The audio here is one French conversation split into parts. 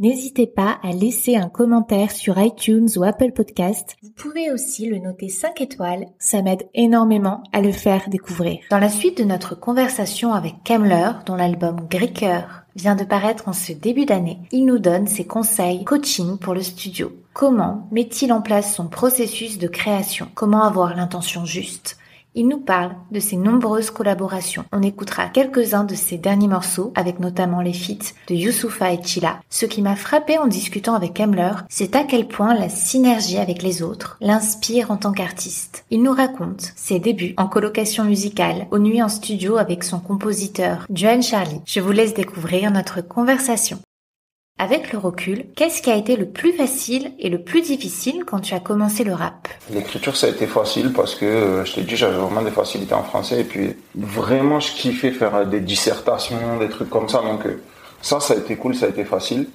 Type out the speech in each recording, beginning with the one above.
N'hésitez pas à laisser un commentaire sur iTunes ou Apple Podcast. Vous pouvez aussi le noter 5 étoiles, ça m'aide énormément à le faire découvrir. Dans la suite de notre conversation avec Kemler, dont l'album Greeker vient de paraître en ce début d'année, il nous donne ses conseils coaching pour le studio. Comment met-il en place son processus de création? Comment avoir l'intention juste? Il nous parle de ses nombreuses collaborations. On écoutera quelques-uns de ses derniers morceaux, avec notamment les feats de Youssoufa et Chila. Ce qui m'a frappé en discutant avec Emler, c'est à quel point la synergie avec les autres l'inspire en tant qu'artiste. Il nous raconte ses débuts en colocation musicale, aux nuits en studio avec son compositeur, Joanne Charlie. Je vous laisse découvrir notre conversation. Avec le recul, qu'est-ce qui a été le plus facile et le plus difficile quand tu as commencé le rap? L'écriture, ça a été facile parce que, euh, je t'ai dit, j'avais vraiment des facilités en français et puis vraiment, je kiffais faire des dissertations, des trucs comme ça. Donc euh, ça, ça a été cool, ça a été facile.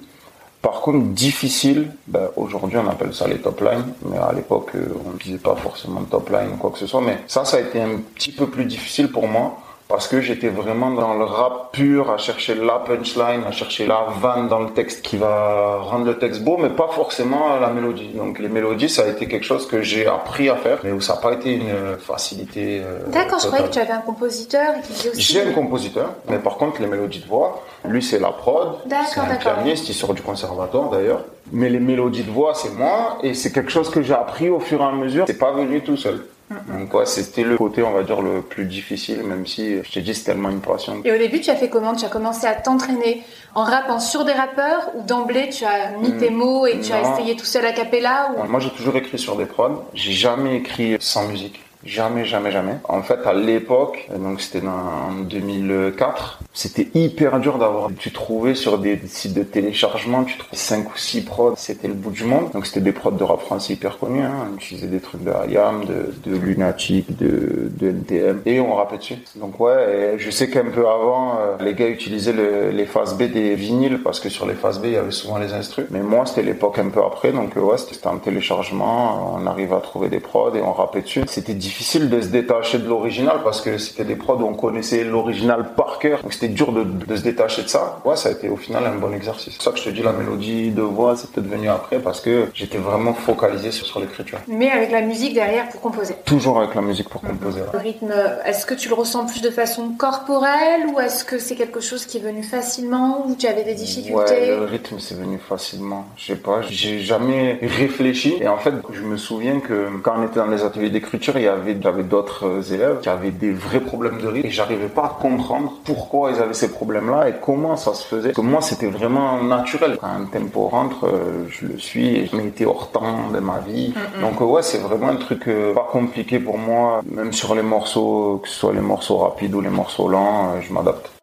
Par contre, difficile, ben, aujourd'hui on appelle ça les top lines, mais à l'époque euh, on ne disait pas forcément top line ou quoi que ce soit. Mais ça, ça a été un petit peu plus difficile pour moi parce que j'étais vraiment dans le rap pur, à chercher la punchline, à chercher la vanne dans le texte qui va rendre le texte beau, mais pas forcément la mélodie. Donc les mélodies, ça a été quelque chose que j'ai appris à faire, mais où ça n'a pas été une facilité. Euh, D'accord, je croyais que tu avais un compositeur qui faisait aussi. J'ai un compositeur, mais par contre les mélodies de voix, lui c'est la prod, c'est un pianiste, il sort du conservatoire d'ailleurs. Mais les mélodies de voix, c'est moi, et c'est quelque chose que j'ai appris au fur et à mesure. C'est pas venu tout seul. Donc ouais, c'était le côté, on va dire, le plus difficile, même si je t'ai dit c'est tellement une passion. Et au début, tu as fait comment? Tu as commencé à t'entraîner en rappant sur des rappeurs ou d'emblée tu as mis tes hmm. mots et tu as essayé tout seul à cappella ou... Moi j'ai toujours écrit sur des prods, j'ai jamais écrit sans musique. Jamais, jamais, jamais. En fait, à l'époque, donc c'était en 2004, c'était hyper dur d'avoir. Tu trouvais sur des sites de téléchargement, tu trouvais 5 ou 6 prods, c'était le bout du monde. Donc c'était des prods de rap français hyper connus. Hein. On utilisait des trucs de IAM, de, de Lunatic, de, de NTM, et on rappait dessus. Donc ouais, je sais qu'un peu avant, euh, les gars utilisaient les phases B des vinyles parce que sur les phases B, il y avait souvent les instrus. Mais moi, c'était l'époque un peu après, donc ouais, c'était un téléchargement. On arrivait à trouver des prods et on rappait dessus. C'était difficile difficile de se détacher de l'original parce que c'était des prods où on connaissait l'original par cœur. Donc c'était dur de, se détacher de ça. Ouais, ça a été au final un bon exercice. C'est ça que je te dis, la mélodie de voix, c'est peut-être venu après parce que j'étais vraiment focalisé sur, l'écriture. Mais avec la musique derrière pour composer. Toujours avec la musique pour composer. Le rythme, est-ce que tu le ressens plus de façon corporelle ou est-ce que c'est quelque chose qui est venu facilement ou tu avais des difficultés Ouais, le rythme c'est venu facilement. Je sais pas, j'ai jamais réfléchi et en fait, je me souviens que quand on était dans les ateliers d'écriture, il y avait j'avais d'autres euh, élèves qui avaient des vrais problèmes de rythme et j'arrivais pas à comprendre pourquoi ils avaient ces problèmes-là et comment ça se faisait. Parce que moi, c'était vraiment naturel. Quand un tempo rentre, euh, je le suis et je m'étais hors temps de ma vie. Donc ouais, c'est vraiment un truc euh, pas compliqué pour moi. Même sur les morceaux, que ce soit les morceaux rapides ou les morceaux lents, je m'adapte.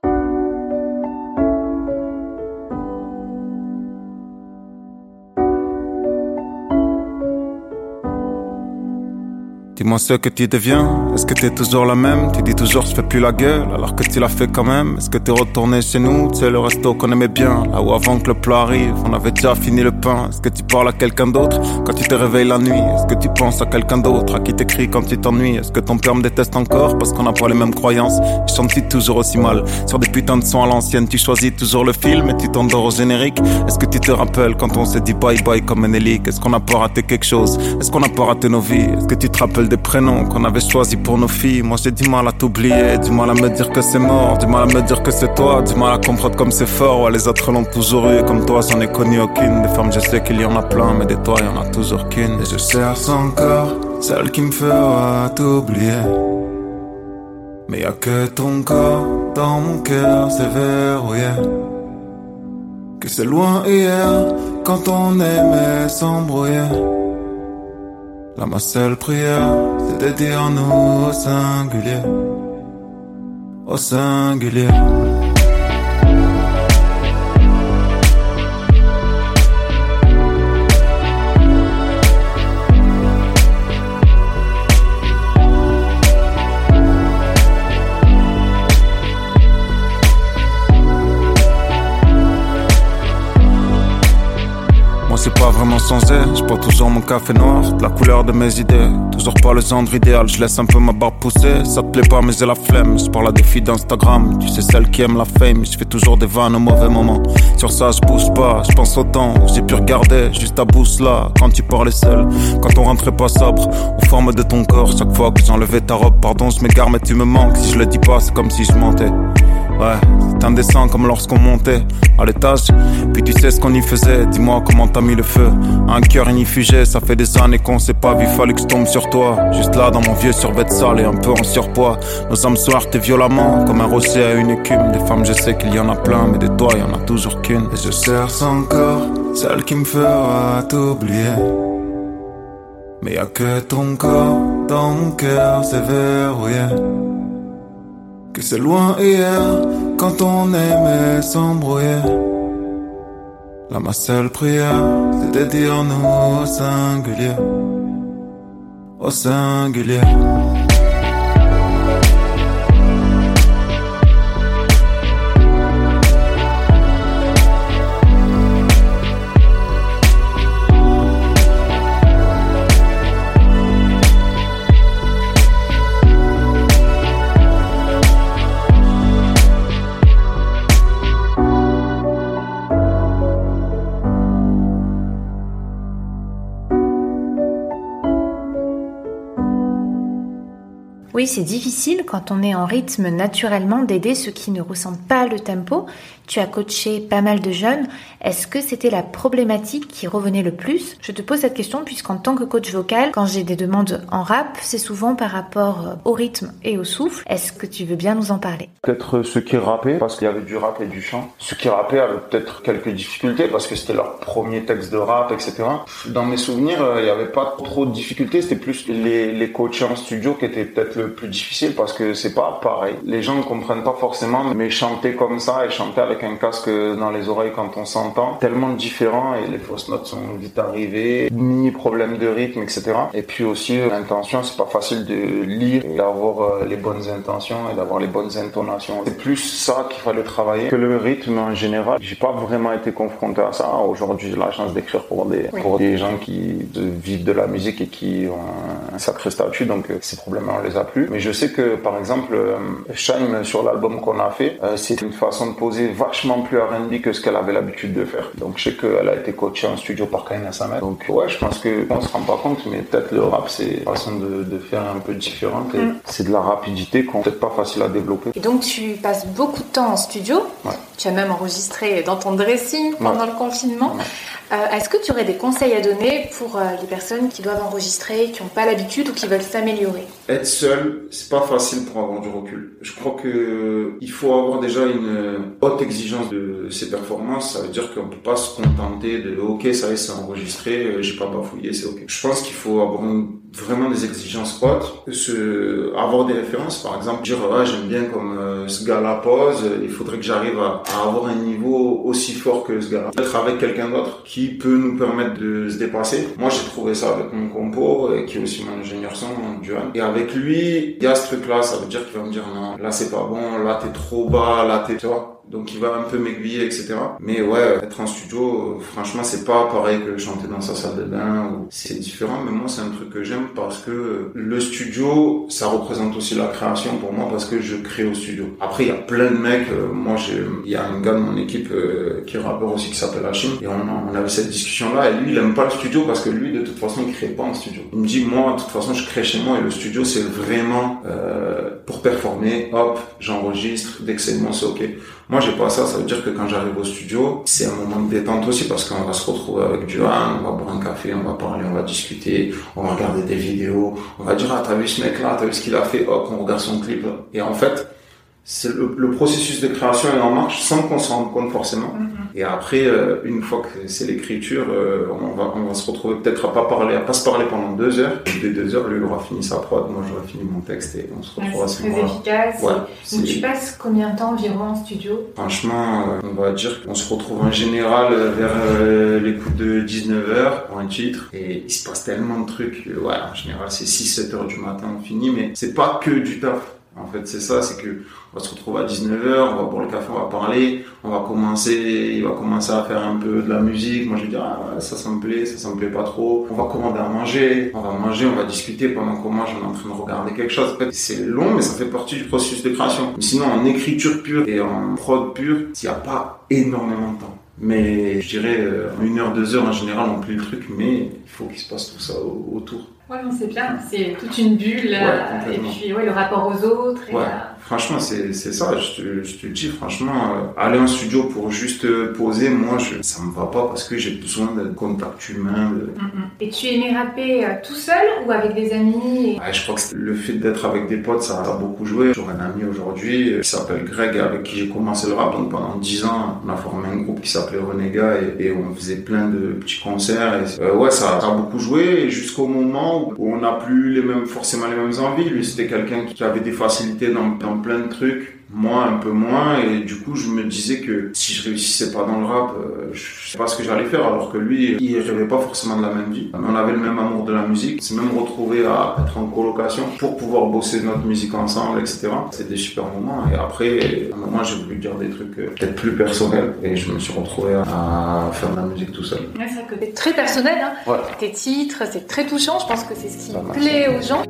Dis-moi ce que tu deviens, est-ce que t'es toujours la même? Tu dis toujours je fais plus la gueule alors que tu l'as fait quand même. Est-ce que t'es retourné chez nous, c'est le resto qu'on aimait bien. Là où avant que le plat arrive, on avait déjà fini le pain. Est-ce que tu parles à quelqu'un d'autre? Quand tu te réveilles la nuit Est-ce que tu penses à quelqu'un d'autre? À qui t'écris quand tu t'ennuies? Est-ce que ton père me déteste encore parce qu'on n'a pas les mêmes croyances? Chante-t-il toujours aussi mal. Sur des putains de sons à l'ancienne, tu choisis toujours le film et tu t'endors au générique. Est-ce que tu te rappelles quand on s'est dit bye bye comme hélique? Est-ce qu'on a pas raté quelque chose? Est-ce qu'on a pas raté nos vies? Est-ce que tu te rappelles des prénoms qu'on avait choisis pour nos filles. Moi j'ai du mal à t'oublier, du mal à me dire que c'est mort, du mal à me dire que c'est toi, du mal à comprendre comme c'est fort. Ouais, les autres l'ont toujours eu, comme toi j'en ai connu aucune. Des femmes je sais qu'il y en a plein, mais des toi y en a toujours qu'une. Et je cherche encore celle qui me fera t'oublier. Mais y a que ton corps dans mon cœur, c'est verrouillé. Que c'est loin hier, quand on aimait s'embrouiller. La ma seule prière, c'est de dire nous au singulier, au singulier. Vraiment changé. Je bois toujours mon café noir, la couleur de mes idées. Toujours pas le genre idéal, je laisse un peu ma barbe pousser. Ça te plaît pas, mais j'ai la flemme. Je parle à des filles d'Instagram, tu sais, celles qui aiment la fame. Je fais toujours des vannes au mauvais moment. Sur ça, je bouge pas, je pense au temps j'ai pu regarder juste à bouche là. Quand tu parlais seul, quand on rentrait pas sobre, aux formes de ton corps. Chaque fois que j'enlevais ta robe, pardon, je m'égare, mais tu me manques. Si je le dis pas, c'est comme si je mentais. Ouais, c'est indécent comme lorsqu'on montait à l'étage. Puis tu sais ce qu'on y faisait. Dis-moi comment t'as mis le feu. Un cœur inifugé, ça fait des années qu'on s'est pas vu. Fallait que je tombe sur toi. Juste là dans mon vieux survêt sale et un peu en surpoids. Nos âmes se heurtent violemment comme un rocher à une écume. Des femmes, je sais qu'il y en a plein, mais des toi, il y en a toujours qu'une. Et je cherche encore celle qui me fera t'oublier. Mais y a que ton corps mon cœur, c'est verrouillé que c'est loin hier quand on aimait s'embrouiller. Là, ma seule prière, c'était dire nous au singulier, au singulier. Oui, c'est difficile quand on est en rythme naturellement d'aider ceux qui ne ressentent pas le tempo. Tu as coaché pas mal de jeunes. Est-ce que c'était la problématique qui revenait le plus? Je te pose cette question puisqu'en tant que coach vocal, quand j'ai des demandes en rap, c'est souvent par rapport euh, au rythme et au souffle. Est-ce que tu veux bien nous en parler? Peut-être ceux qui rappaient, parce qu'il y avait du rap et du chant. Ceux qui rappaient avaient peut-être quelques difficultés parce que c'était leur premier texte de rap, etc. Dans mes souvenirs, euh, il n'y avait pas trop de difficultés. C'était plus les, les coachs en studio qui étaient peut-être le plus difficile parce que c'est pas pareil. Les gens ne comprennent pas forcément, mais chanter comme ça et chanter avec un casque dans les oreilles quand on s'entend, tellement différent et les fausses notes sont vite arrivées, mini problème de rythme, etc. Et puis aussi l'intention, c'est pas facile de lire et d'avoir euh, les bonnes intentions et d'avoir les bonnes intonations. C'est plus ça qu'il fallait travailler que le rythme en général. J'ai pas vraiment été confronté à ça. Aujourd'hui, j'ai la chance d'écrire pour des pour des gens qui vivent de la musique et qui ont un sacré statut, donc euh, ces problèmes on les a plus. Mais je sais que par exemple, euh, Shine sur l'album qu'on a fait, c'est une façon de poser vachement plus R&B que ce qu'elle avait l'habitude de faire. Donc je sais qu'elle a été coachée en studio par Kaina Samet. Donc ouais, je pense que on se rend pas compte, mais peut-être le rap c'est une façon de, de, faire un peu différente. Mm. C'est de la rapidité qu'on peut-être pas facile à développer. Et donc tu passes beaucoup de temps en studio. Ouais. Tu as même enregistré dans ton dressing pendant le confinement. Euh, Est-ce que tu aurais des conseils à donner pour euh, les personnes qui doivent enregistrer, qui n'ont pas l'habitude ou qui veulent s'améliorer? Être seul, c'est pas facile pour avoir du recul. Je crois que il faut avoir déjà une haute exigence de ses performances. Ça veut dire qu'on peut pas se contenter de OK, ça y est, c'est enregistré, euh, j'ai pas bafouillé, c'est OK. Je pense qu'il faut avoir vraiment des exigences hautes, avoir des références, par exemple, dire ouais, j'aime bien comme euh, ce gars-là pose, il faudrait que j'arrive à, avoir un niveau aussi fort que ce gars-là. Être avec quelqu'un d'autre qui peut nous permettre de se dépasser. Moi, j'ai trouvé ça avec mon compo, et qui est aussi mon ingénieur son, Duan. Et avec lui, il y a ce truc-là, ça veut dire qu'il va me dire non, là c'est pas bon, là t'es trop bas, là t'es, tu vois donc il va un peu m'aiguiller, etc. Mais ouais, être en studio, franchement, c'est pas pareil que chanter dans sa salle de bain. C'est différent, mais moi, c'est un truc que j'aime parce que le studio, ça représente aussi la création pour moi parce que je crée au studio. Après, il y a plein de mecs. Euh, moi, il y a un gars de mon équipe euh, qui est rappeur aussi qui s'appelle Hachim et on, on avait cette discussion-là. Et lui, il aime pas le studio parce que lui, de toute façon, il crée pas en studio. Il me dit, moi, de toute façon, je crée chez moi et le studio, c'est vraiment euh, pour performer. Hop, j'enregistre. Dès que c'est bon, c'est ok. Moi, j'ai pas ça. Ça veut dire que quand j'arrive au studio, c'est un moment de détente aussi parce qu'on va se retrouver avec Duan, on va boire un café, on va parler, on va discuter, on va regarder des vidéos, on va dire, ah, t'as vu ce mec-là, t'as vu ce qu'il a fait, hop, on regarde son clip. Et en fait, le, le, processus de création est en marche sans qu'on s'en rende compte forcément. Mm -hmm. Et après, euh, une fois que c'est l'écriture, euh, on, va, on va se retrouver peut-être à pas parler, à pas se parler pendant deux heures. Et dès deux heures, lui, il aura fini sa prod, moi j'aurai fini mon texte et on se retrouve ouais, à ce moment-là. très efficace. Ouais, Donc tu passes combien de temps environ en studio? Franchement, euh, on va dire qu'on se retrouve en général vers les coups de 19 heures pour un titre. Et il se passe tellement de trucs. Ouais, en général, c'est 6-7 heures du matin, on finit. Mais c'est pas que du taf En fait, c'est ça, c'est que on va se retrouver à 19h, on va boire le café, on va parler, on va commencer, il va commencer à faire un peu de la musique. Moi, je vais dire, ah, ça, ça me plaît, ça, ça me plaît pas trop. On va commander à manger, on va manger, on va discuter pendant qu'on mange, on est en train de regarder quelque chose. En fait, c'est long, mais ça fait partie du processus de création. Sinon, en écriture pure et en prod pure, il n'y a pas énormément de temps. Mais je dirais, euh, une heure, deux heures en général, on plie le truc, mais il faut qu'il se passe tout ça autour. Ouais, non, c'est bien. C'est toute une bulle. Euh, et puis, ouais, le rapport aux autres. Et, ouais. Franchement, c'est ça. Je te, je te dis, franchement, euh, aller en studio pour juste poser, moi, je, ça me va pas parce que j'ai besoin de contact humain. De... Mm, mm. Et tu aimais rapper euh, tout seul ou avec des amis ouais, Je crois que le fait d'être avec des potes, ça a beaucoup joué. J'ai un ami aujourd'hui qui s'appelle Greg, avec qui j'ai commencé le rap. Donc pendant 10 ans, on a formé un groupe qui s'appelait Renégat et, et, on faisait plein de petits concerts. Et, euh, ouais, ça, ça, a beaucoup joué jusqu'au moment où on n'a plus les mêmes, forcément les mêmes envies. Lui, c'était quelqu'un qui avait des facilités dans, dans plein de trucs moi un peu moins et du coup je me disais que si je réussissais pas dans le rap euh, je sais pas ce que j'allais faire alors que lui il rêvait pas forcément de la même vie. On avait le même amour de la musique c'est même retrouvé à être en colocation pour pouvoir bosser notre musique ensemble etc c'était des super moments et après à un moment j'ai voulu dire des trucs euh, peut-être plus personnels et je me suis retrouvé à faire de la musique tout seul. Ouais, c'est très personnel hein. ouais. tes titres c'est très touchant je pense que c'est ce qui plaît aux gens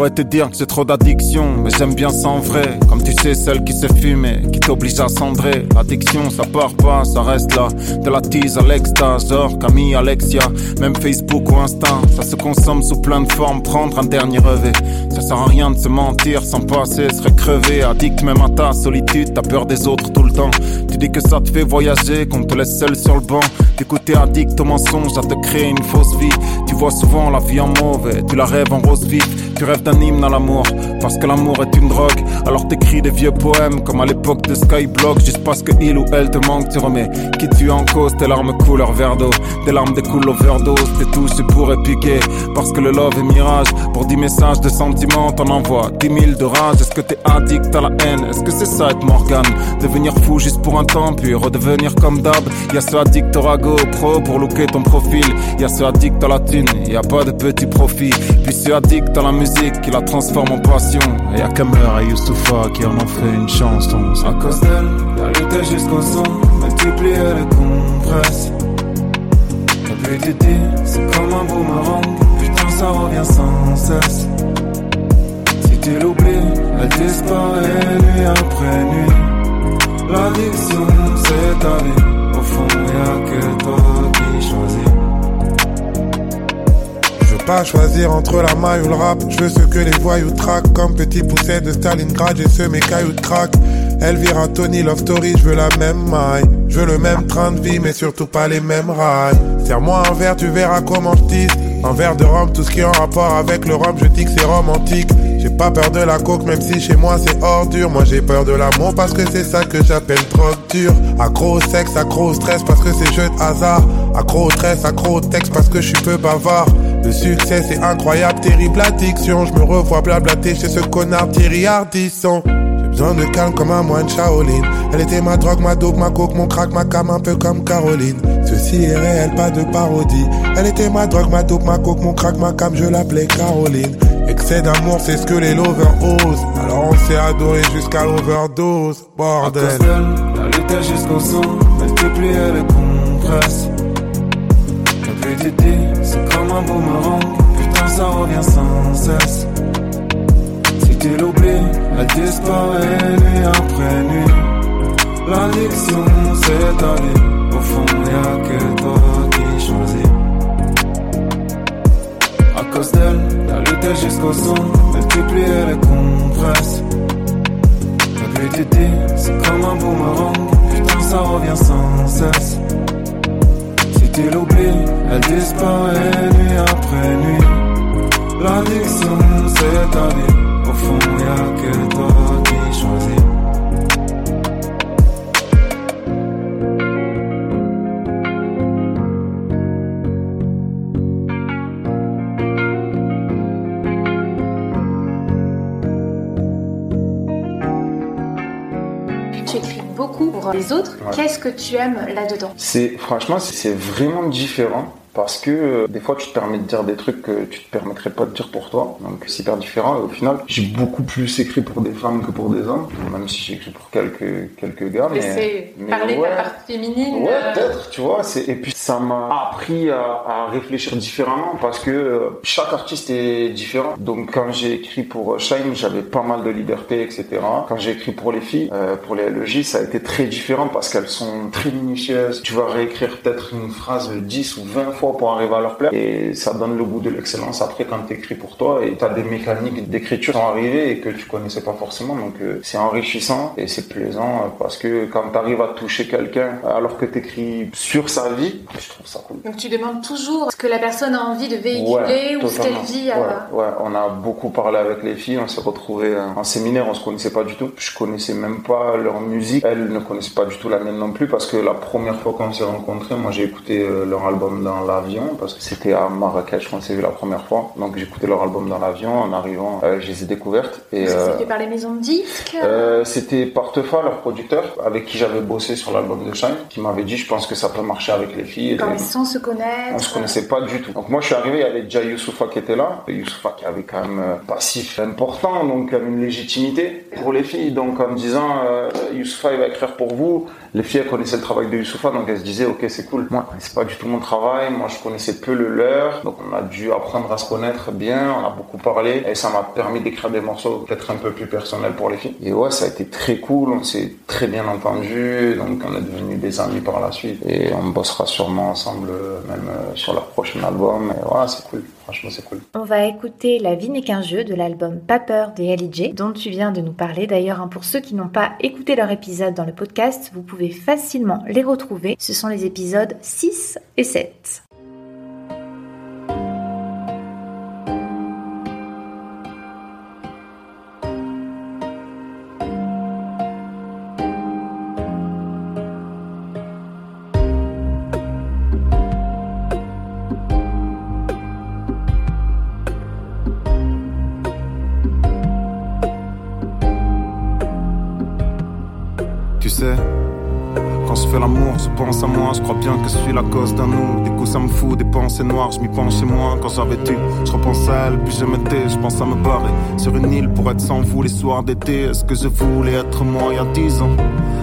pourrais te dire que c'est trop d'addiction, mais j'aime bien ça en vrai. Comme tu sais, celle qui se fume qui t'oblige à cendrer. L'addiction, ça part pas, ça reste là. De la tease à l'extase, genre Camille, Alexia, même Facebook ou Insta. Ça se consomme sous plein de formes, prendre un dernier revêt. Ça sert à rien de se mentir, sans passer, serait crevé. Addict même à ta solitude, t'as peur des autres tout le temps. Tu dis que ça te fait voyager, qu'on te laisse seul sur le banc. D'écouter addict au mensonge, à te créer une fausse vie. Tu vois souvent la vie en mauvais, tu la rêves en rose vif. Tu rêves hymne à l'amour, parce que l'amour est une drogue. Alors t'écris des vieux poèmes, comme à l'époque de Skyblock, juste parce que il ou elle te manque, tu remets qui tu en cause, tes larmes couleur verre d'eau, des larmes découlent overdose, t'es touché pour épiquer, parce que le love est mirage, pour 10 messages de sentiments, t'en envoies 10 000 de rage, est-ce que t'es addict à la haine, est-ce que c'est ça être Morgan, devenir fou juste pour un temps, puis redevenir comme d'hab, y'a ce addict au rago, pro pour looker ton profil, y'a ce addict à la thune, y a pas de petit profit, puis ce addict à la musique qui la transforme en Et y'a Kamer et Youssoufa qui en ont fait une chanson. À cause d'elle, t'as lutté jusqu'au son, multiplier les compresses. T'as pu t'aider, c'est comme un boomerang, putain ça revient sans cesse. Si tu l'oublies, elle disparaît nuit après nuit. L'addiction, c'est ta vie, au fond y'a que toi qui choisis choisir entre la maille ou le rap. Je veux ce que les voyous traquent. Comme petit pousset de Stalingrad, j'ai ce mes cailloux crack. Elvira, Tony, Love Story, je veux la même maille. Je veux le même train de vie, mais surtout pas les mêmes rails. Serre-moi un verre, tu verras comment je tisse. Un verre de rhum, tout ce qui est en rapport avec le rhum, je dis que c'est romantique. J'ai pas peur de la coke, même si chez moi c'est ordure. Moi j'ai peur de l'amour parce que c'est ça que j'appelle drogue dure. Accro au sexe, accro au stress parce que c'est jeu de hasard. Accro au stress, accro au texte parce que je suis peu bavard. Le succès c'est incroyable, terrible addiction. Je me revois blablater chez ce connard Thierry Ardisson. J'ai besoin de calme comme un moine Shaolin. Elle était ma drogue, ma dope, ma coke, mon crack, ma cam, un peu comme Caroline. Ceci est réel, pas de parodie. Elle était ma drogue, ma dope, ma coke, mon crack, ma cam, je l'appelais Caroline. Excès d'amour, c'est ce que les lovers osent. Alors on s'est adoré jusqu'à l'overdose, bordel. À lutte jusqu'au les compresses. T'as pu t'aider, c'est comme un boomerang, putain ça revient sans cesse. Si tu l'oublies, elle disparaît nuit après nuit. L'addiction, c'est ta vie, au fond y'a que toi qui choisis. À cause d'elle, la lutte jusqu'au son, multiplier les compresses. T'as pu t'aider, c'est comme un boomerang, putain ça revient sans cesse. Tu l'oublies, elle disparaît nuit après nuit. L'addiction, c'est ta vie, au fond y'a que toi les autres. Qu'est-ce que tu aimes là-dedans? C'est franchement, c'est vraiment différent parce que euh, des fois tu te permets de dire des trucs que tu te permettrais pas de dire pour toi. Donc c'est hyper différent. Et au final j'ai beaucoup plus écrit pour des femmes que pour des hommes. Même si j'ai écrit pour quelques quelques gars mais, c'est parler de la partie féminine ouais euh, peut-être tu vois et puis ça m'a appris à, réfléchir différemment parce que euh, chaque artiste est différent. Donc quand j'ai écrit pour Shine j'avais pas mal de liberté etc quand j'ai écrit pour les filles pour les LEJ ça a été très différent parce qu'elles sont très minutieuses. Tu vas réécrire peut-être une phrase 10 ou 20 pour arriver à leur plaire. Et ça donne le goût de l'excellence après quand tu écris pour toi et tu as des mécaniques d'écriture qui sont arrivées et que tu connaissais pas forcément. Donc euh, c'est enrichissant et c'est plaisant euh, parce que quand tu arrives à toucher quelqu'un alors que tu écris sur sa vie, je trouve ça cool. Donc tu demandes toujours ce que la personne a envie de véhiculer ou ce qu'elle vit. Ouais, on a beaucoup parlé avec les filles, on s'est retrouvés en séminaire, on se connaissait pas du tout. Je connaissais même pas leur musique, elles ne connaissaient pas du tout la mienne non plus parce que la première fois qu'on s'est rencontrés, moi j'ai écouté euh, leur album dans l'avion parce que c'était à Marrakech qu'on s'est vu la première fois. Donc j'écoutais leur album dans l'avion. En arrivant, euh, je les ai découvertes. Et euh, c'était par les maisons de disques? Euh, c'était Portefa, leur producteur, avec qui j'avais bossé sur l'album de Shine, qui m'avait dit je pense que ça peut marcher avec les filles. Quand sans se connaître. On se connaissait pas du tout. Donc moi je suis arrivé, il y avait déjà Youssoufa qui était là. Youssoufa qui avait quand même passif important, donc une légitimité pour les filles. Donc en me disant Youssoufa il va écrire pour vous. Les filles elles connaissaient le travail de Youssoufa, donc elles se disaient ok c'est cool. Moi c'est pas du tout mon travail moi, je connaissais peu le leur. Donc, on a dû apprendre à se connaître bien. On a beaucoup parlé. Et ça m'a permis d'écrire des morceaux peut-être un peu plus personnels pour les filles. Et ouais, ça a été très cool. On s'est très bien entendu. Donc, on est devenus des amis par la suite. Et on bossera sûrement ensemble, même euh, sur leur prochain album. Et voilà, c'est cool. Franchement, c'est cool. On va écouter La vie n'est qu'un jeu de l'album Pas peur des LJ, dont tu viens de nous parler. D'ailleurs, hein, pour ceux qui n'ont pas écouté leur épisode dans le podcast, vous pouvez facilement les retrouver. Ce sont les épisodes 6 et 7. Pense à moi, je crois bien que je suis la cause d'un nous. Du coup, ça me fout des pensées noires, je m'y penche chez moi quand j'avais tu. Je repense à elle, puis je m'étais, je pense à me barrer sur une île pour être sans vous les soirs d'été. Est-ce que je voulais être moi il y a dix ans?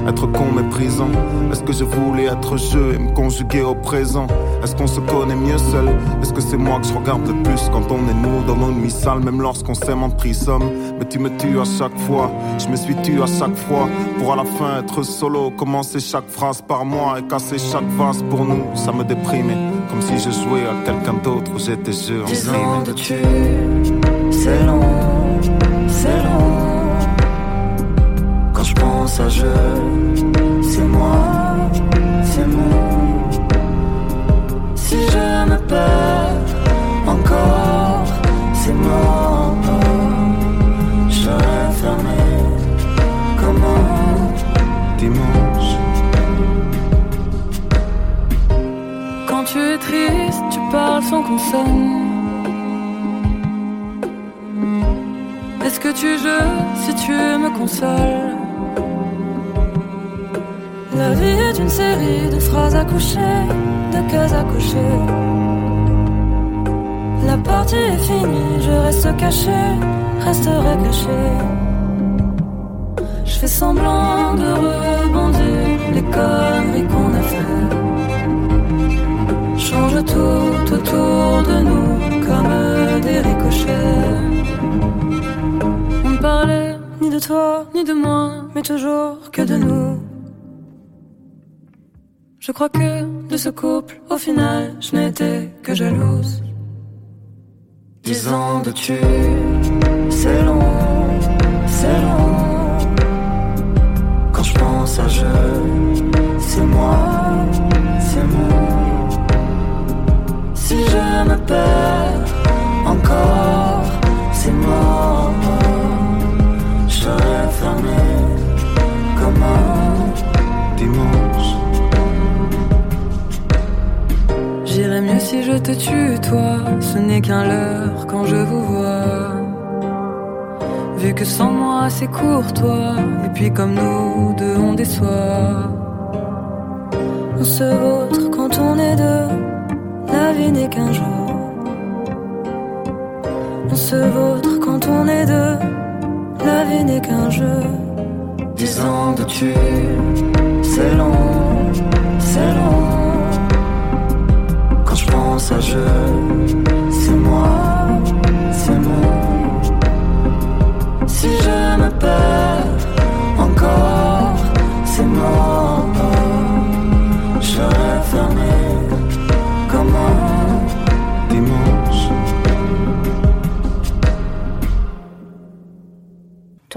Être con méprisant Est-ce que je voulais être je et me conjuguer au présent? Est-ce qu'on se connaît mieux seul? Est-ce que c'est moi que je regarde le plus quand on est nous dans nos nuits sales Même lorsqu'on s'aime en trisomme Mais tu me tues à chaque fois. Je me suis tué à chaque fois. Pour à la fin être solo Commencer chaque phrase par moi Et casser chaque vase pour nous. Ça me déprimait Comme si je jouais à quelqu'un d'autre J'étais jeu en de C'est long, c'est long. Je pense à je, Est-ce que tu joues si tu me consoles? La vie est une série de phrases à coucher, de cases à cocher. La partie est finie, je reste caché, resterai caché. Je fais semblant de rebondir les conneries qu'on a fait. Change tout autour de nous comme des ricochets. On ne parlait ni de toi ni de moi, mais toujours que de nous. Je crois que de ce couple, au final, je n'étais que jalouse. Dix ans de tu, c'est long, c'est long. Quand je pense à je, c'est moi, c'est moi. Si je me perds encore, c'est mort. Je serai fermé comme un dimanche. J'irais mieux si je te tue, toi. Ce n'est qu'un leurre quand je vous vois. Vu que sans moi c'est courtois, et puis comme nous deux on déçoit. On se vautre quand on est deux, la vie n'est qu'un jour. On se vautre quand on est deux, la vie n'est qu'un jeu. Dix ans de tu, c'est long, c'est long. Quand je pense à je,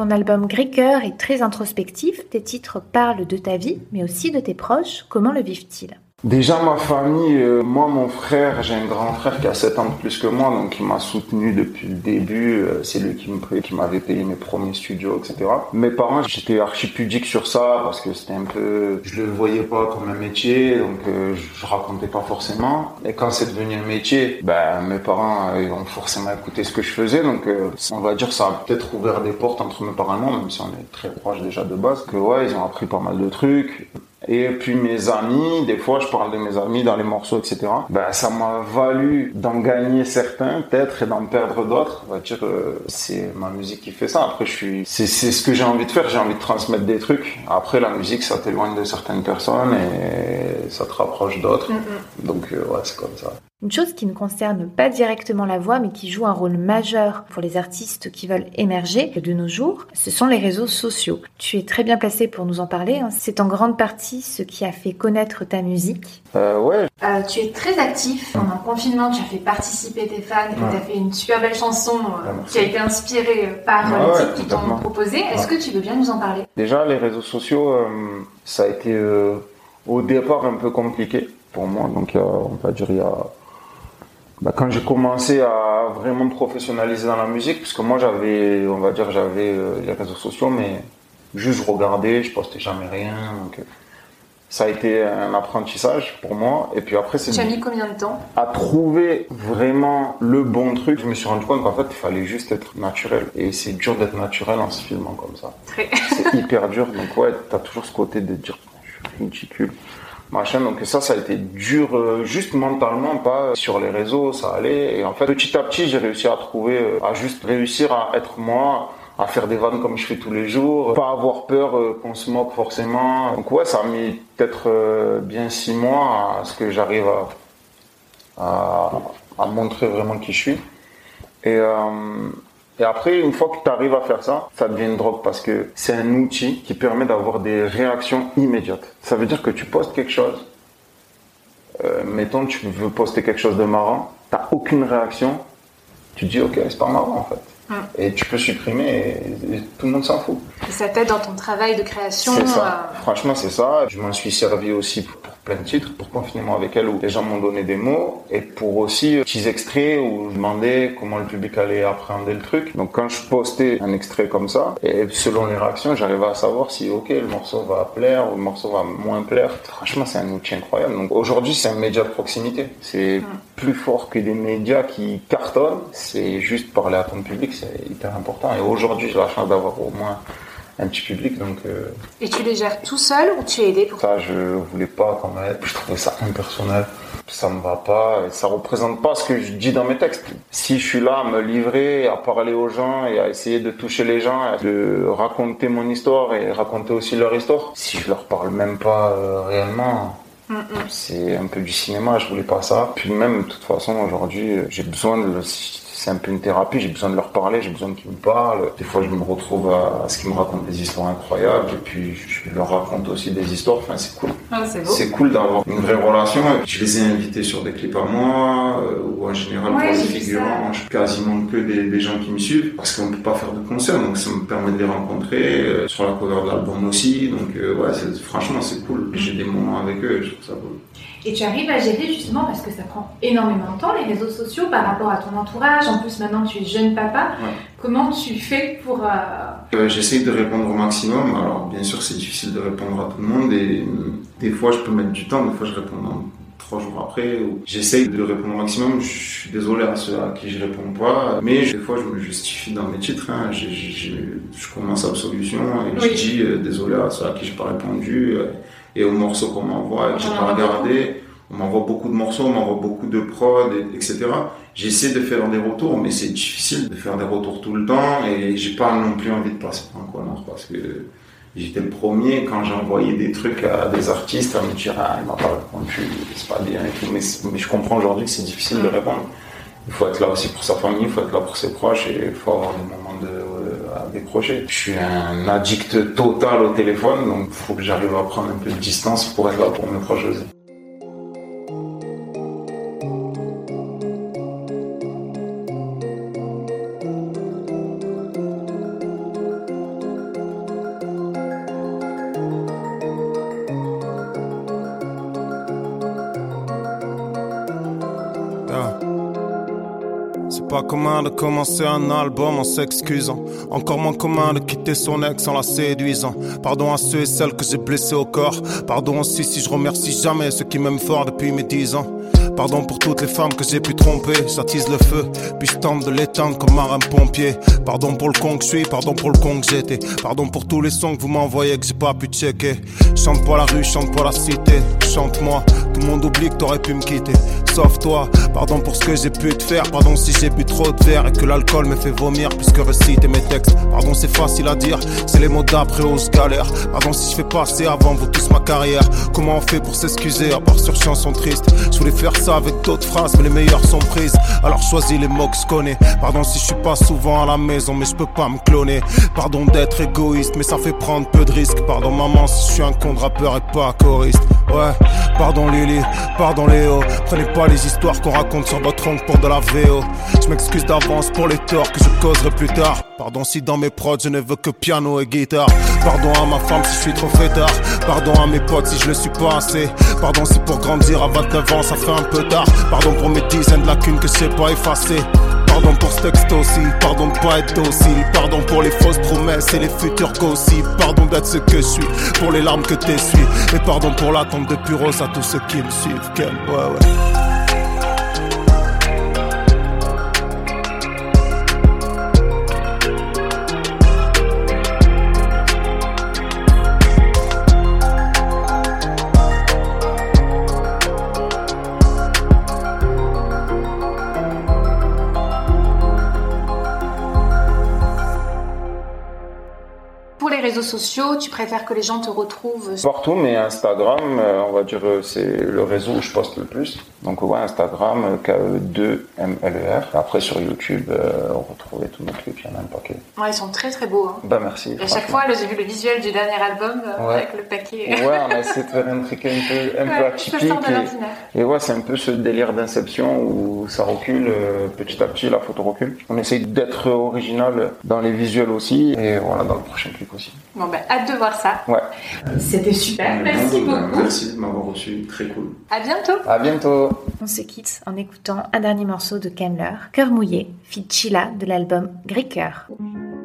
Ton album Gréqueur est très introspectif, tes titres parlent de ta vie, mais aussi de tes proches, comment le vivent-ils? Déjà ma famille, euh, moi mon frère, j'ai un grand frère qui a 7 ans de plus que moi, donc il m'a soutenu depuis le début. euh, c'est lui qui me qui m'avait payé mes premiers studios, etc. Mes parents, j'étais archi pudique sur ça parce que c'était un peu, je le voyais pas comme un métier, donc euh, je racontais pas forcément. Et quand c'est devenu un métier, ben mes parents euh, ils ont forcément écouté ce que je faisais, donc euh, on va dire ça a peut-être ouvert des portes entre mes parents et moi, même si on est très proches déjà de base. Que ouais, ils ont appris pas mal de trucs. Et puis mes amis, des fois je parle de mes amis dans les morceaux, etc. Ben, ça m'a valu d'en gagner certains, peut-être, et d'en perdre d'autres. On va dire, euh, c'est ma musique qui fait ça. Après, je suis, c'est, c'est ce que j'ai envie de faire. J'ai envie de transmettre des trucs. Après, la musique, ça t'éloigne de certaines personnes et ça te rapproche d'autres. Donc, euh, ouais, c'est comme ça. Une chose qui ne concerne pas directement la voix, mais qui joue un rôle majeur pour les artistes qui veulent émerger de nos jours, ce sont les réseaux sociaux. Tu es très bien placé pour nous en parler. hein. C'est en grande partie ce qui a fait connaître ta musique. Euh, ouais, Euh, tu es très actif. Pendant le confinement, tu as fait participer tes fans et Ouais. tu as fait une super belle chanson euh, Ah, qui a été inspirée euh, par Ouais, les ouais, titres qui t'ont proposé. Est-ce Ouais. que tu veux bien nous en parler? Déjà, les réseaux sociaux, euh, ça a été euh, au départ un peu compliqué pour moi. Donc, on va dire, il y a. bah, quand j'ai commencé à vraiment me professionnaliser dans la musique, parce que moi, j'avais, on va dire, j'avais euh, les réseaux sociaux, mais juste je regardais, je postais jamais rien. Donc, euh, ça a été un apprentissage pour moi. Et puis après, c'est Tu as mis combien de temps? à trouver vraiment le bon truc, je me suis rendu compte qu'en fait, il fallait juste être naturel. Et c'est dur d'être naturel en se filmant comme ça. Très. C'est hyper dur. Donc ouais, t'as toujours ce côté de dire, je suis ridicule. Machin, donc ça, ça a été dur, euh, juste mentalement, pas sur les réseaux, ça allait. Et en fait, petit à petit, j'ai réussi à trouver, euh, à juste réussir à être moi, à faire des vannes comme je fais tous les jours, pas avoir peur euh, qu'on se moque forcément. Donc ouais, ça a mis peut-être euh, bien six mois à ce que j'arrive à, à, à montrer vraiment qui je suis. Et, euh, et après, une fois que tu arrives à faire ça, ça devient une drogue parce que c'est un outil qui permet d'avoir des réactions immédiates. Ça veut dire que tu postes quelque chose, euh, mettons tu veux poster quelque chose de marrant, t'as aucune réaction, tu dis ok c'est pas marrant en fait. Et tu peux supprimer et, et tout le monde s'en fout. Et ça t'aide dans ton travail de création. C'est ça. euh, Franchement, c'est ça. Je m'en suis servi aussi pour plein de titres, pour confinement avec elle, où les gens m'ont donné des mots, et pour aussi euh, petits extraits où je demandais comment le public allait appréhender le truc. Donc quand je postais un extrait comme ça, et selon les réactions, j'arrivais à savoir si, ok, le morceau va plaire ou le morceau va moins plaire. Franchement, c'est un outil incroyable. Donc aujourd'hui, c'est un média de proximité. C'est plus fort que des médias qui cartonnent. C'est juste parler à ton public, c'est hyper important. Et aujourd'hui, j'ai la chance d'avoir au moins un petit public, donc euh, Et tu les gères tout seul ou tu es aidé pour ça, je voulais pas qu'on m'aide. Je trouvais ça impersonnel. Ça me va pas. Et ça représente pas ce que je dis dans mes textes. Si je suis là à me livrer, à parler aux gens et à essayer de toucher les gens, et de raconter mon histoire et raconter aussi leur histoire, si je leur parle même pas euh, réellement, c'est un peu du cinéma. Je voulais pas ça. Puis même, de toute façon, aujourd'hui, j'ai besoin de le- c'est un peu une thérapie, j'ai besoin de leur parler, j'ai besoin qu'ils me parlent. Des fois, je me retrouve à, à ce qu'ils me racontent des histoires incroyables, et puis je leur raconte aussi des histoires. Enfin, c'est cool. Ah, c'est cool d'avoir une vraie relation. Je les ai invités sur des clips à moi, euh, ou en général Ouais, pour les figurants, je quasiment que des, des gens qui me suivent, parce qu'on peut pas faire de concert, donc ça me permet de les rencontrer, euh, sur la cover de l'album aussi, donc euh, ouais, franchement c'est cool. J'ai des moments avec eux, je trouve ça cool. Et tu arrives à gérer justement parce que ça prend énormément de temps les réseaux sociaux par rapport à ton entourage. En plus maintenant tu es jeune papa. Ouais. Comment tu fais pour euh, Euh, J'essaye de répondre au maximum. Alors, bien sûr, c'est difficile de répondre à tout le monde et euh, des fois, je peux mettre du temps, des fois, je réponds en trois jours après. J'essaye de répondre au maximum. Je suis désolé à ceux à qui je réponds pas, mais des fois je me justifie dans mes titres. Hein. je commence à solution et je dis euh, désolé à ceux à qui j'ai pas répondu euh, et aux morceaux qu'on m'envoie que j'ai pas regardé. On m'envoie beaucoup de morceaux, on m'envoie beaucoup de prod, etc. J'essaie de faire des retours, mais c'est difficile de faire des retours tout le temps et j'ai pas non plus envie de passer pour un connard parce que J'étais le premier quand j'ai envoyé des trucs à des artistes à me dire ah il m'a pas répondu, c'est pas bien et tout. Mais, je comprends aujourd'hui que c'est difficile de répondre. Il faut être là aussi pour sa famille, il faut être là pour ses proches et il faut avoir des moments de, décrocher. Je suis un addict total au téléphone, donc il faut que j'arrive à prendre un peu de distance pour être là pour mes proches commun de commencer un album en s'excusant. Encore moins commun de quitter son ex en la séduisant. Pardon à ceux et celles que j'ai blessés au corps. Pardon aussi si je remercie jamais ceux qui m'aiment fort depuis mes dix ans. Pardon pour toutes les femmes que j'ai pu tromper. J'attise le feu, puis je tente de l'éteindre comme marin pompier. Pardon pour le con que je suis, pardon pour le con que j'étais. Pardon pour tous les sons que vous m'envoyez que j'ai pas pu checker. Chante pas la rue, chante pas la cité. Chante-moi, tout le monde oublie que t'aurais pu me quitter. Sauf toi, pardon pour ce que j'ai pu te faire. Pardon si j'ai bu trop de verre et que l'alcool me fait vomir puisque réciter mes textes. Pardon, c'est facile à dire, c'est les mots d'après aux galères. Pardon si je fais passer avant vous tous ma carrière. Comment on fait pour s'excuser à part sur chanson triste Je voulais faire ça avec d'autres phrases, mais les meilleures sont prises. Alors choisis les mots que je connais. Pardon si je suis pas souvent à la maison, mais je peux pas me cloner. Pardon d'être égoïste, mais ça fait prendre peu de risques. Pardon maman si je suis un con de rappeur et pas choriste. Ouais, pardon Pardon Léo. Prenez pas les histoires qu'on raconte sur votre oncle pour de la VO. Je m'excuse d'avance pour les torts que je causerai plus tard. Pardon si dans mes prods je ne veux que piano et guitare. Pardon à ma femme si je suis trop fêtard. Pardon à mes potes si je le suis pas assez. Pardon si pour grandir à 29 ans ça fait un peu tard. Pardon pour mes dizaines de lacunes que sais pas effacer. Pardon pour ce aussi, pardon de pas être docile, pardon pour les fausses promesses et les futurs gossips, pardon d'être ce que je suis, pour les larmes que t'essuies, et pardon pour l'attente de puros à tous ceux qui me suivent, quel ouais ouais. Sociaux, tu préfères que les gens te retrouvent Partout, mais Instagram, euh, on va dire, euh, c'est le réseau où je poste le plus. Donc ouais, Instagram, euh, KE2MLER. Après sur YouTube, on retrouvait tous nos clips, il y en a un paquet. Ouais, ils sont très très beaux. Hein. Bah merci. Et à chaque fois, j'ai vu le visuel du dernier album avec le paquet. Ouais, on a essayé de faire un truc un peu, un peu atypique. Et, et, ouais, c'est un peu ce délire d'inception où ça recule petit à petit, la photo recule. On essaye d'être original dans les visuels aussi, et voilà, dans le prochain clip aussi. Bon, ben, hâte de voir ça. Ouais. C'était super. Merci beaucoup. Merci de m'avoir reçu. Très cool. À bientôt. À bientôt. On se quitte en écoutant un dernier morceau de Kemler, Cœur mouillé, fit Chila de l'album Cœur.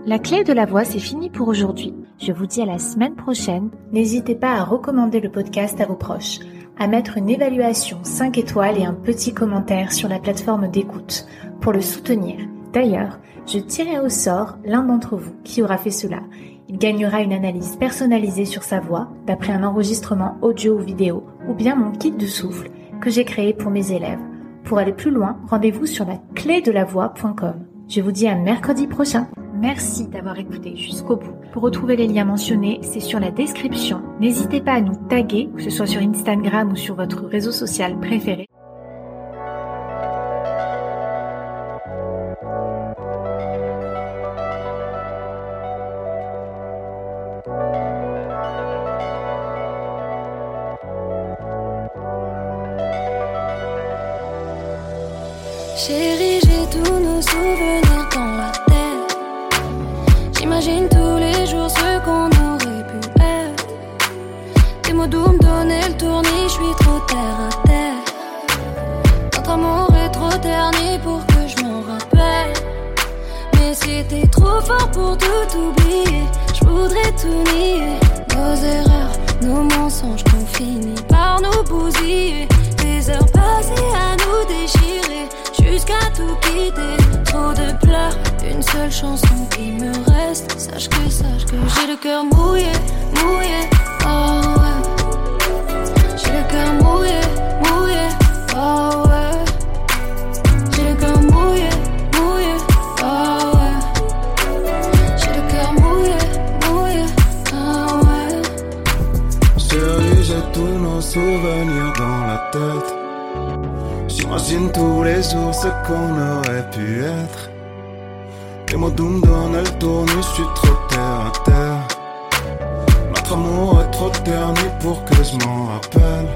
La clé de la voix, c'est fini pour aujourd'hui. Je vous dis à la semaine prochaine. N'hésitez pas à recommander le podcast à vos proches, à mettre une évaluation 5 étoiles et un petit commentaire sur la plateforme d'écoute pour le soutenir. D'ailleurs, je tirerai au sort l'un d'entre vous qui aura fait cela il gagnera une analyse personnalisée sur sa voix d'après un enregistrement audio ou vidéo ou bien mon kit de souffle que j'ai créé pour mes élèves. Pour aller plus loin, rendez-vous sur la clé de la. Je vous dis à mercredi prochain. Merci d'avoir écouté jusqu'au bout. Pour retrouver les liens mentionnés, c'est sur la description. N'hésitez pas à nous taguer, que ce soit sur Instagram ou sur votre réseau social préféré. Nos erreurs, nos mensonges qu'on finit par nous bousiller. Des heures passées à nous déchirer jusqu'à tout quitter. Trop de pleurs, une seule chanson qui me reste. Sache que, sache que j'ai le cœur mouillé. J'imagine tous les jours ce qu'on aurait pu être. Les mots doux me donnent le tournis, je suis trop terre à terre. Notre amour est trop terni pour que je m'en rappelle.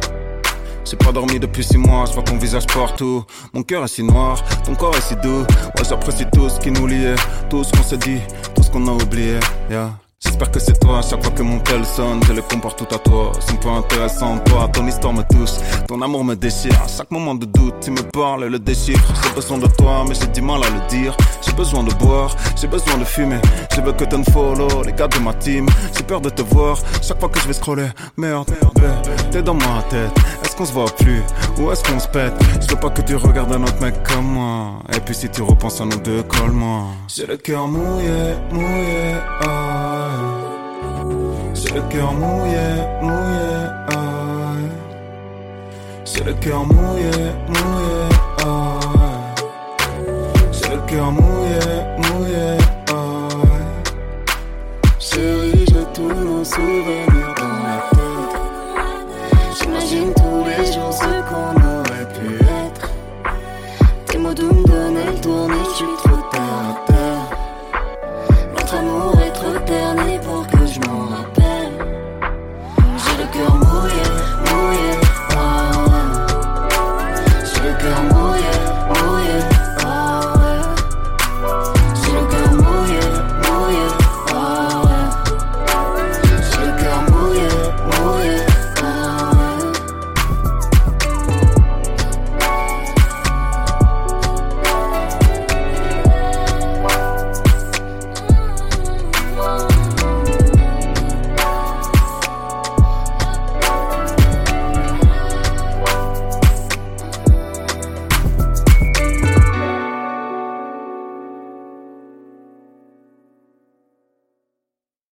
J'ai pas dormi depuis six mois, je vois ton visage partout. Mon cœur est si noir, ton corps est si doux. Ouais, j'apprécie tout ce qui nous liait, tout ce qu'on s'est dit, tout ce qu'on a oublié. Yeah. J'espère que c'est toi, à chaque fois que mon tel sonne, je le compare tout à toi. C'est pas intéressant, toi, ton histoire me touche, ton amour me déchire. À chaque moment de doute, tu me parles le déchiffre. J'ai besoin de toi, mais j'ai du mal à le dire. J'ai besoin de boire, j'ai besoin de fumer. Je veux que t'en follow, les gars de ma team. J'ai peur de te voir, chaque fois que je vais scroller. Merde, merde, t'es dans ma tête. Est-ce qu'on se voit plus? Ou est-ce qu'on se pète? Je veux pas que tu regardes un autre mec comme moi. Et puis si tu repenses à nous deux, colle-moi. J'ai le cœur mouillé, mouillé, ah. J'ai le cœur mouillé, mouillé, ah. J'ai le cœur mouillé, mouillé, ah. J'ai le cœur mouillé, mouillé, ah. Chérie, j'ai tous nos souvenirs